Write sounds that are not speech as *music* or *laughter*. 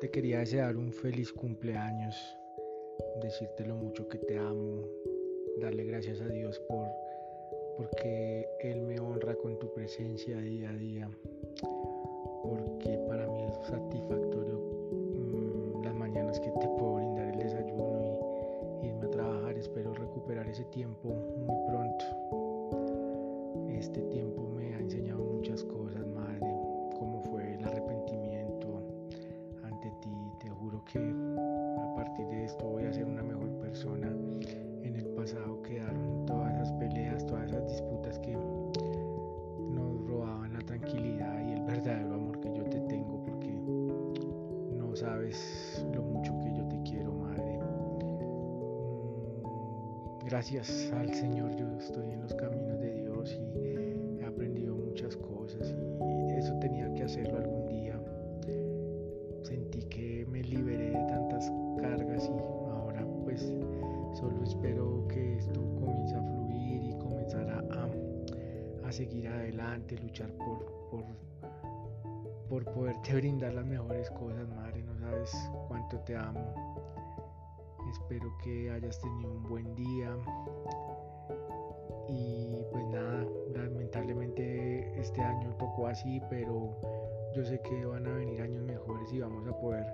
te quería desear un feliz cumpleaños, decirte lo mucho que te amo, darle gracias a Dios por porque Él me honra con tu presencia día a día, porque para mí es satisfactorio mm, las mañanas que te puedo brindar el desayuno y irme a trabajar. Espero recuperar ese tiempo muy pronto. Este tiempo sabes lo mucho que yo te quiero, Madre. Mm, Gracias al Señor yo estoy en los caminos de Dios y he aprendido muchas cosas y eso tenía que hacerlo algún día. Sentí que me liberé de tantas cargas y ahora pues solo espero que esto comience a fluir y comenzar a, a, a seguir adelante, luchar por, por, por poderte *laughs* brindar las mejores cosas, madre. No sabes cuánto te amo. Espero que hayas tenido un buen día. Y pues nada, lamentablemente este año tocó así, pero yo sé que van a venir años mejores y vamos a poder